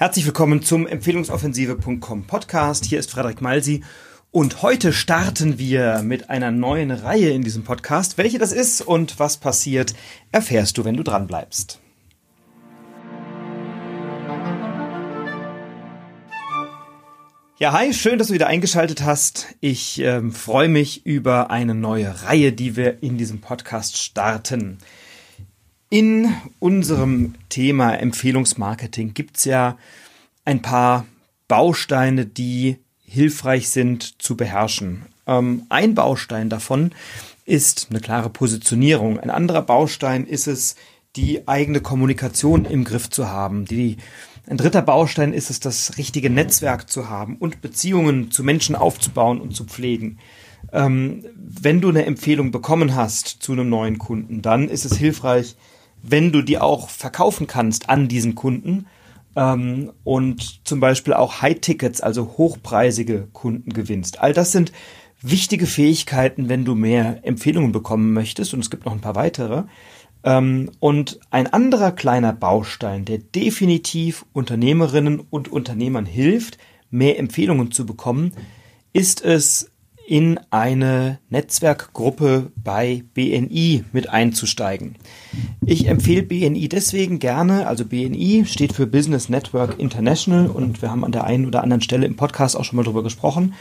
Herzlich willkommen zum Empfehlungsoffensive.com Podcast. Hier ist Frederik Malsi und heute starten wir mit einer neuen Reihe in diesem Podcast. Welche das ist und was passiert, erfährst du, wenn du dran bleibst. Ja, hi, schön, dass du wieder eingeschaltet hast. Ich äh, freue mich über eine neue Reihe, die wir in diesem Podcast starten. In unserem Thema Empfehlungsmarketing gibt's ja ein paar Bausteine, die hilfreich sind zu beherrschen. Ähm, ein Baustein davon ist eine klare Positionierung. Ein anderer Baustein ist es, die eigene Kommunikation im Griff zu haben. Die, ein dritter Baustein ist es, das richtige Netzwerk zu haben und Beziehungen zu Menschen aufzubauen und zu pflegen. Ähm, wenn du eine Empfehlung bekommen hast zu einem neuen Kunden, dann ist es hilfreich, wenn du die auch verkaufen kannst an diesen Kunden ähm, und zum Beispiel auch High-Tickets, also hochpreisige Kunden gewinnst. All das sind wichtige Fähigkeiten, wenn du mehr Empfehlungen bekommen möchtest und es gibt noch ein paar weitere. Ähm, und ein anderer kleiner Baustein, der definitiv Unternehmerinnen und Unternehmern hilft, mehr Empfehlungen zu bekommen, ist es, in eine Netzwerkgruppe bei BNI mit einzusteigen. Ich empfehle BNI deswegen gerne, also BNI steht für Business Network International und wir haben an der einen oder anderen Stelle im Podcast auch schon mal drüber gesprochen.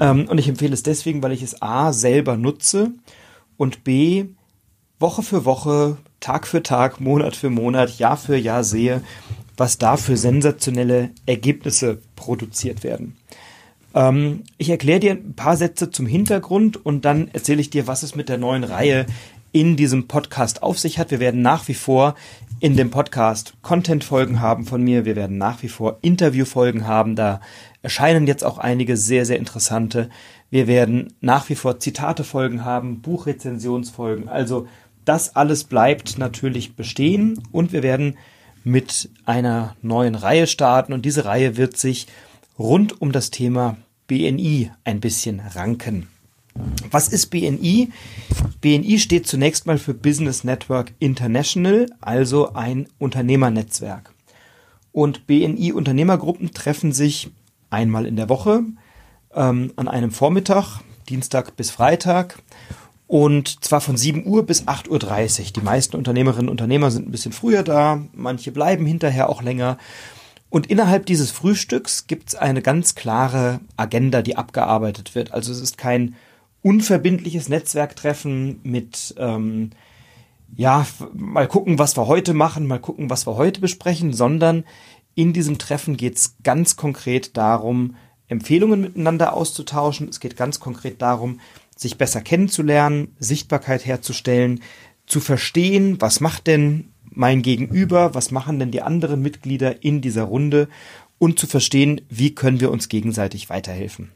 Ähm, und ich empfehle es deswegen, weil ich es A selber nutze und B Woche für Woche, Tag für Tag, Monat für Monat, Jahr für Jahr sehe, was da für sensationelle Ergebnisse produziert werden. Ähm, ich erkläre dir ein paar Sätze zum Hintergrund und dann erzähle ich dir, was es mit der neuen Reihe in diesem Podcast auf sich hat. Wir werden nach wie vor in dem Podcast Content-Folgen haben von mir. Wir werden nach wie vor Interview-Folgen haben. Da erscheinen jetzt auch einige sehr, sehr interessante. Wir werden nach wie vor Zitate-Folgen haben, Buchrezensionsfolgen. Also das alles bleibt natürlich bestehen und wir werden mit einer neuen Reihe starten und diese Reihe wird sich rund um das Thema BNI ein bisschen ranken. Was ist BNI? BNI steht zunächst mal für Business Network International, also ein Unternehmernetzwerk. Und BNI-Unternehmergruppen treffen sich einmal in der Woche ähm, an einem Vormittag, Dienstag bis Freitag, und zwar von 7 Uhr bis 8.30 Uhr. Die meisten Unternehmerinnen und Unternehmer sind ein bisschen früher da, manche bleiben hinterher auch länger. Und innerhalb dieses Frühstücks gibt es eine ganz klare Agenda, die abgearbeitet wird. Also es ist kein unverbindliches Netzwerktreffen mit, ähm, ja, mal gucken, was wir heute machen, mal gucken, was wir heute besprechen, sondern in diesem Treffen geht es ganz konkret darum, Empfehlungen miteinander auszutauschen. Es geht ganz konkret darum, sich besser kennenzulernen, Sichtbarkeit herzustellen, zu verstehen, was macht denn mein Gegenüber, was machen denn die anderen Mitglieder in dieser Runde und zu verstehen, wie können wir uns gegenseitig weiterhelfen.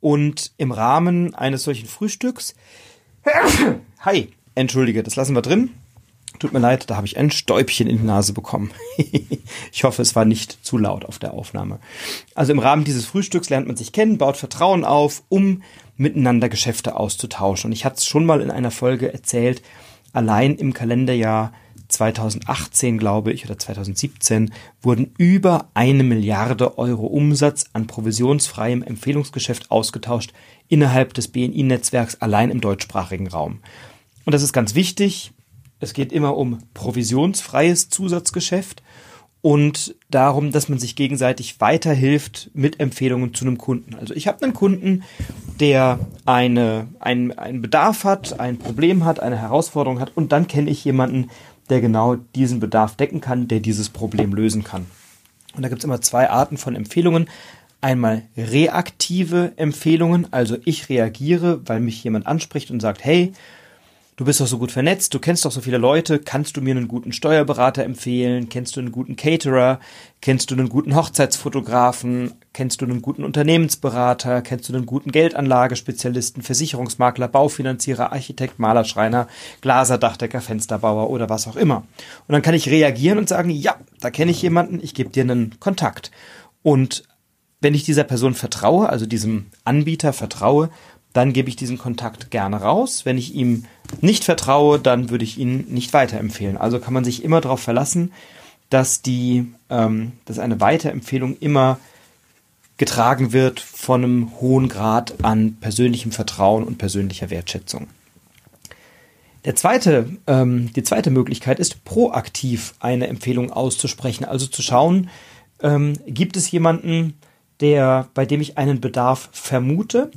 Und im Rahmen eines solchen Frühstücks, hi, entschuldige, das lassen wir drin. Tut mir leid, da habe ich ein Stäubchen in die Nase bekommen. ich hoffe, es war nicht zu laut auf der Aufnahme. Also im Rahmen dieses Frühstücks lernt man sich kennen, baut Vertrauen auf, um miteinander Geschäfte auszutauschen. Und ich hatte es schon mal in einer Folge erzählt, allein im Kalenderjahr 2018, glaube ich, oder 2017 wurden über eine Milliarde Euro Umsatz an provisionsfreiem Empfehlungsgeschäft ausgetauscht innerhalb des BNI-Netzwerks allein im deutschsprachigen Raum. Und das ist ganz wichtig. Es geht immer um provisionsfreies Zusatzgeschäft und darum, dass man sich gegenseitig weiterhilft mit Empfehlungen zu einem Kunden. Also ich habe einen Kunden, der eine, ein, einen Bedarf hat, ein Problem hat, eine Herausforderung hat und dann kenne ich jemanden, der genau diesen Bedarf decken kann, der dieses Problem lösen kann. Und da gibt es immer zwei Arten von Empfehlungen. Einmal reaktive Empfehlungen, also ich reagiere, weil mich jemand anspricht und sagt, hey, du bist doch so gut vernetzt, du kennst doch so viele Leute, kannst du mir einen guten Steuerberater empfehlen, kennst du einen guten Caterer, kennst du einen guten Hochzeitsfotografen, kennst du einen guten Unternehmensberater, kennst du einen guten Geldanlagespezialisten, Versicherungsmakler, Baufinanzierer, Architekt, Maler, Schreiner, Glaser, Dachdecker, Fensterbauer oder was auch immer. Und dann kann ich reagieren und sagen, ja, da kenne ich jemanden, ich gebe dir einen Kontakt. Und wenn ich dieser Person vertraue, also diesem Anbieter vertraue, dann gebe ich diesen Kontakt gerne raus. Wenn ich ihm nicht vertraue, dann würde ich ihn nicht weiterempfehlen. Also kann man sich immer darauf verlassen, dass die, ähm, dass eine Weiterempfehlung immer getragen wird von einem hohen Grad an persönlichem Vertrauen und persönlicher Wertschätzung. Der zweite, ähm, die zweite Möglichkeit ist, proaktiv eine Empfehlung auszusprechen, also zu schauen, ähm, gibt es jemanden, der, bei dem ich einen Bedarf vermute,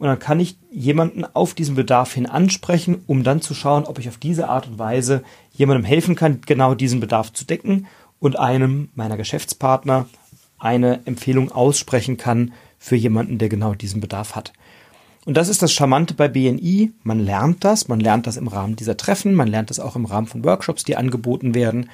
und dann kann ich jemanden auf diesen Bedarf hin ansprechen, um dann zu schauen, ob ich auf diese Art und Weise jemandem helfen kann, genau diesen Bedarf zu decken und einem meiner Geschäftspartner eine Empfehlung aussprechen kann für jemanden, der genau diesen Bedarf hat. Und das ist das Charmante bei BNI. Man lernt das, man lernt das im Rahmen dieser Treffen, man lernt das auch im Rahmen von Workshops, die angeboten werden.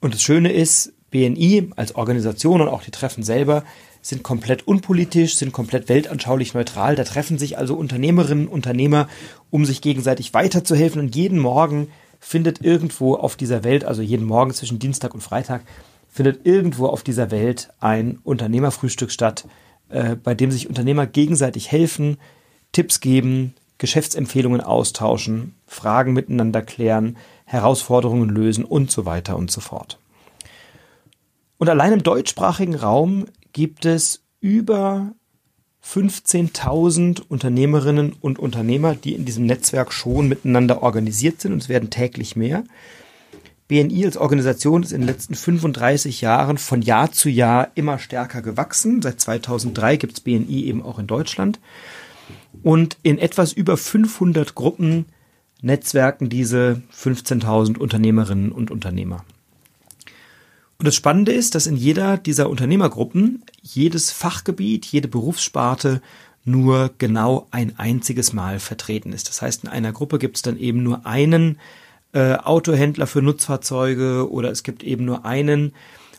Und das Schöne ist, BNI als Organisation und auch die Treffen selber sind komplett unpolitisch, sind komplett weltanschaulich neutral. Da treffen sich also Unternehmerinnen Unternehmer, um sich gegenseitig weiterzuhelfen. Und jeden Morgen findet irgendwo auf dieser Welt, also jeden Morgen zwischen Dienstag und Freitag, findet irgendwo auf dieser Welt ein Unternehmerfrühstück statt, äh, bei dem sich Unternehmer gegenseitig helfen, Tipps geben, Geschäftsempfehlungen austauschen, Fragen miteinander klären, Herausforderungen lösen und so weiter und so fort. Und allein im deutschsprachigen Raum gibt es über 15.000 Unternehmerinnen und Unternehmer, die in diesem Netzwerk schon miteinander organisiert sind und es werden täglich mehr. BNI als Organisation ist in den letzten 35 Jahren von Jahr zu Jahr immer stärker gewachsen. Seit 2003 gibt es BNI eben auch in Deutschland. Und in etwas über 500 Gruppen netzwerken diese 15.000 Unternehmerinnen und Unternehmer. Und das Spannende ist, dass in jeder dieser Unternehmergruppen jedes Fachgebiet, jede Berufssparte nur genau ein einziges Mal vertreten ist. Das heißt, in einer Gruppe gibt es dann eben nur einen äh, Autohändler für Nutzfahrzeuge oder es gibt eben nur einen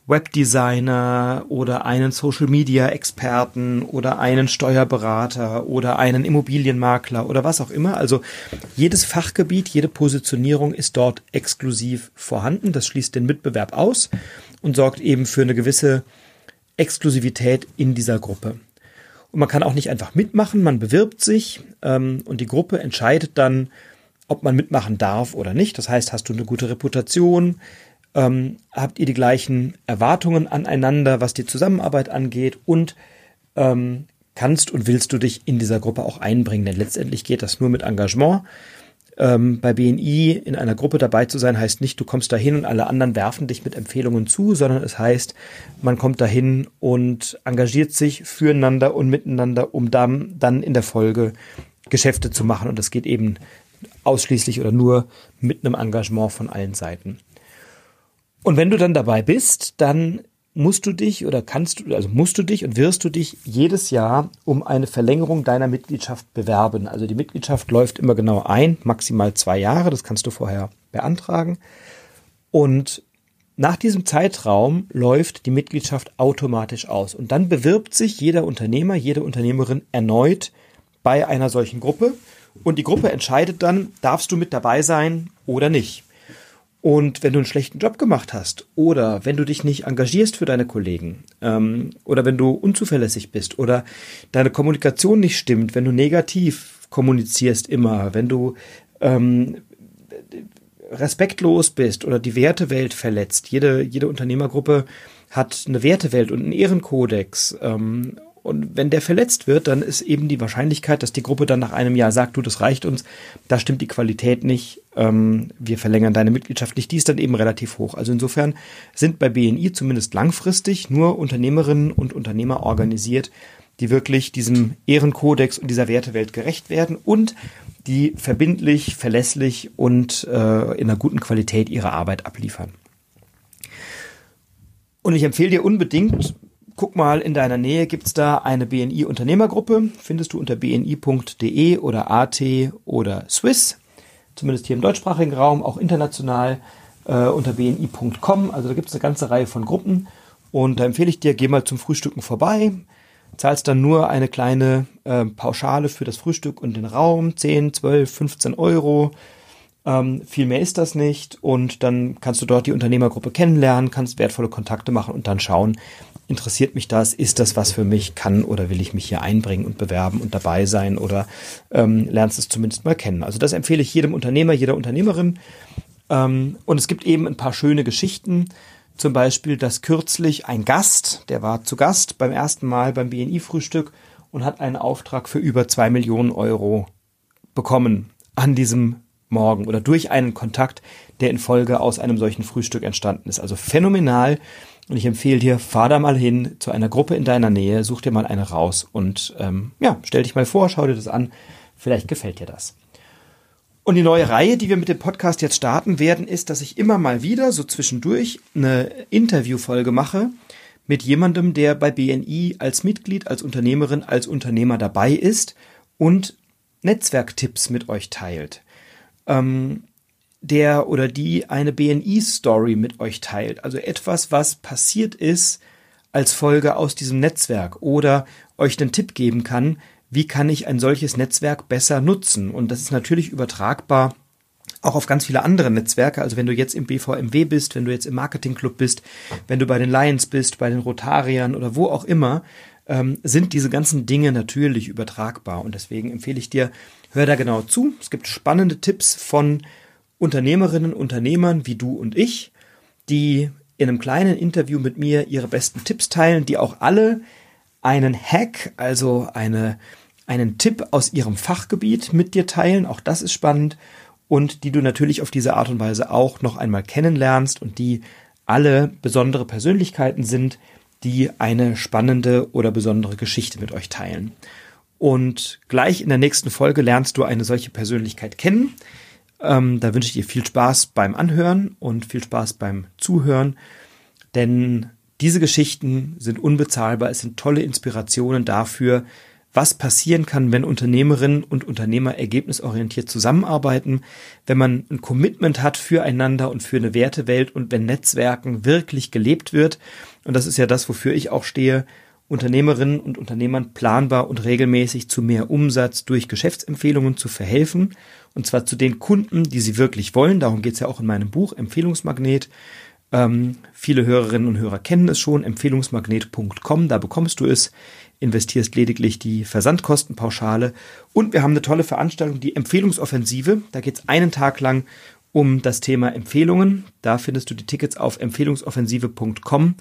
Webdesigner oder einen Social Media Experten oder einen Steuerberater oder einen Immobilienmakler oder was auch immer. Also jedes Fachgebiet, jede Positionierung ist dort exklusiv vorhanden. Das schließt den Mitbewerb aus und sorgt eben für eine gewisse Exklusivität in dieser Gruppe. Und man kann auch nicht einfach mitmachen, man bewirbt sich ähm, und die Gruppe entscheidet dann, ob man mitmachen darf oder nicht. Das heißt, hast du eine gute Reputation, ähm, habt ihr die gleichen Erwartungen aneinander, was die Zusammenarbeit angeht und ähm, kannst und willst du dich in dieser Gruppe auch einbringen, denn letztendlich geht das nur mit Engagement. Ähm, bei BNI in einer Gruppe dabei zu sein, heißt nicht, du kommst dahin und alle anderen werfen dich mit Empfehlungen zu, sondern es heißt, man kommt dahin und engagiert sich füreinander und miteinander, um dann, dann in der Folge Geschäfte zu machen. Und das geht eben ausschließlich oder nur mit einem Engagement von allen Seiten. Und wenn du dann dabei bist, dann musst du dich oder kannst du, also musst du dich und wirst du dich jedes Jahr um eine Verlängerung deiner Mitgliedschaft bewerben. Also die Mitgliedschaft läuft immer genau ein, maximal zwei Jahre, das kannst du vorher beantragen. Und nach diesem Zeitraum läuft die Mitgliedschaft automatisch aus. Und dann bewirbt sich jeder Unternehmer, jede Unternehmerin erneut bei einer solchen Gruppe. Und die Gruppe entscheidet dann, darfst du mit dabei sein oder nicht. Und wenn du einen schlechten Job gemacht hast oder wenn du dich nicht engagierst für deine Kollegen ähm, oder wenn du unzuverlässig bist oder deine Kommunikation nicht stimmt, wenn du negativ kommunizierst immer, wenn du ähm, respektlos bist oder die Wertewelt verletzt. Jede, jede Unternehmergruppe hat eine Wertewelt und einen Ehrenkodex ähm, und wenn der verletzt wird, dann ist eben die Wahrscheinlichkeit, dass die Gruppe dann nach einem Jahr sagt, du, das reicht uns, da stimmt die Qualität nicht, ähm, wir verlängern deine Mitgliedschaft nicht, die ist dann eben relativ hoch. Also insofern sind bei BNI zumindest langfristig nur Unternehmerinnen und Unternehmer organisiert, die wirklich diesem Ehrenkodex und dieser Wertewelt gerecht werden und die verbindlich, verlässlich und äh, in einer guten Qualität ihre Arbeit abliefern. Und ich empfehle dir unbedingt, guck mal, in deiner Nähe gibt's da eine BNI-Unternehmergruppe. Findest du unter bni.de oder AT oder Swiss. Zumindest hier im deutschsprachigen Raum, auch international äh, unter bni.com. Also da gibt's eine ganze Reihe von Gruppen. Und da empfehle ich dir, geh mal zum Frühstücken vorbei. Zahlst dann nur eine kleine äh, Pauschale für das Frühstück und den Raum. 10, 12, 15 Euro. Ähm, viel mehr ist das nicht und dann kannst du dort die Unternehmergruppe kennenlernen, kannst wertvolle Kontakte machen und dann schauen, interessiert mich das, ist das was für mich, kann oder will ich mich hier einbringen und bewerben und dabei sein oder ähm, lernst es zumindest mal kennen. Also das empfehle ich jedem Unternehmer, jeder Unternehmerin. Ähm, und es gibt eben ein paar schöne Geschichten. zum Beispiel, dass kürzlich ein Gast, der war zu Gast beim ersten Mal beim BNI-Frühstück und hat einen Auftrag für über zwei Millionen Euro bekommen an diesem Morgen oder durch einen Kontakt, der in Folge aus einem solchen Frühstück entstanden ist. Also phänomenal. Und ich empfehle dir, fahr da mal hin zu einer Gruppe in deiner Nähe, such dir mal eine raus und ähm, ja, stell dich mal vor, schau dir das an. Vielleicht gefällt dir das. Und die neue Reihe, die wir mit dem Podcast jetzt starten werden, ist, dass ich immer mal wieder so zwischendurch eine Interviewfolge mache mit jemandem, der bei BNI als Mitglied, als Unternehmerin, als Unternehmer dabei ist und Netzwerktipps mit euch teilt. Ähm, der oder die eine BNI-Story mit euch teilt. Also etwas, was passiert ist als Folge aus diesem Netzwerk oder euch einen Tipp geben kann, wie kann ich ein solches Netzwerk besser nutzen. Und das ist natürlich übertragbar auch auf ganz viele andere Netzwerke. Also wenn du jetzt im BVMW bist, wenn du jetzt im Marketingclub bist, wenn du bei den Lions bist, bei den Rotariern oder wo auch immer, ähm, sind diese ganzen Dinge natürlich übertragbar. Und deswegen empfehle ich dir, hör da genau zu. Es gibt spannende Tipps von Unternehmerinnen, Unternehmern wie du und ich, die in einem kleinen Interview mit mir ihre besten Tipps teilen, die auch alle einen Hack, also eine, einen Tipp aus ihrem Fachgebiet mit dir teilen. Auch das ist spannend und die du natürlich auf diese Art und Weise auch noch einmal kennenlernst und die alle besondere Persönlichkeiten sind, die eine spannende oder besondere Geschichte mit euch teilen. Und gleich in der nächsten Folge lernst du eine solche Persönlichkeit kennen. Ähm, da wünsche ich dir viel Spaß beim Anhören und viel Spaß beim Zuhören, denn diese Geschichten sind unbezahlbar. Es sind tolle Inspirationen dafür, was passieren kann, wenn Unternehmerinnen und Unternehmer ergebnisorientiert zusammenarbeiten, wenn man ein Commitment hat füreinander und für eine Wertewelt und wenn Netzwerken wirklich gelebt wird. Und das ist ja das, wofür ich auch stehe, Unternehmerinnen und Unternehmern planbar und regelmäßig zu mehr Umsatz durch Geschäftsempfehlungen zu verhelfen. Und zwar zu den Kunden, die sie wirklich wollen. Darum geht es ja auch in meinem Buch Empfehlungsmagnet. Ähm, viele Hörerinnen und Hörer kennen es schon, empfehlungsmagnet.com, da bekommst du es, investierst lediglich die Versandkostenpauschale und wir haben eine tolle Veranstaltung, die Empfehlungsoffensive. Da geht es einen Tag lang um das Thema Empfehlungen. Da findest du die Tickets auf empfehlungsoffensive.com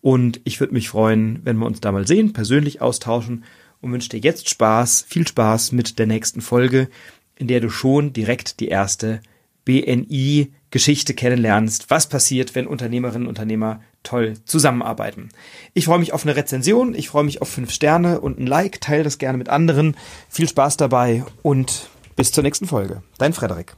und ich würde mich freuen, wenn wir uns da mal sehen, persönlich austauschen und wünsche dir jetzt Spaß, viel Spaß mit der nächsten Folge, in der du schon direkt die erste BNI-Geschichte kennenlernst. Was passiert, wenn Unternehmerinnen und Unternehmer toll zusammenarbeiten? Ich freue mich auf eine Rezension, ich freue mich auf fünf Sterne und ein Like. Teile das gerne mit anderen. Viel Spaß dabei und bis zur nächsten Folge. Dein Frederik.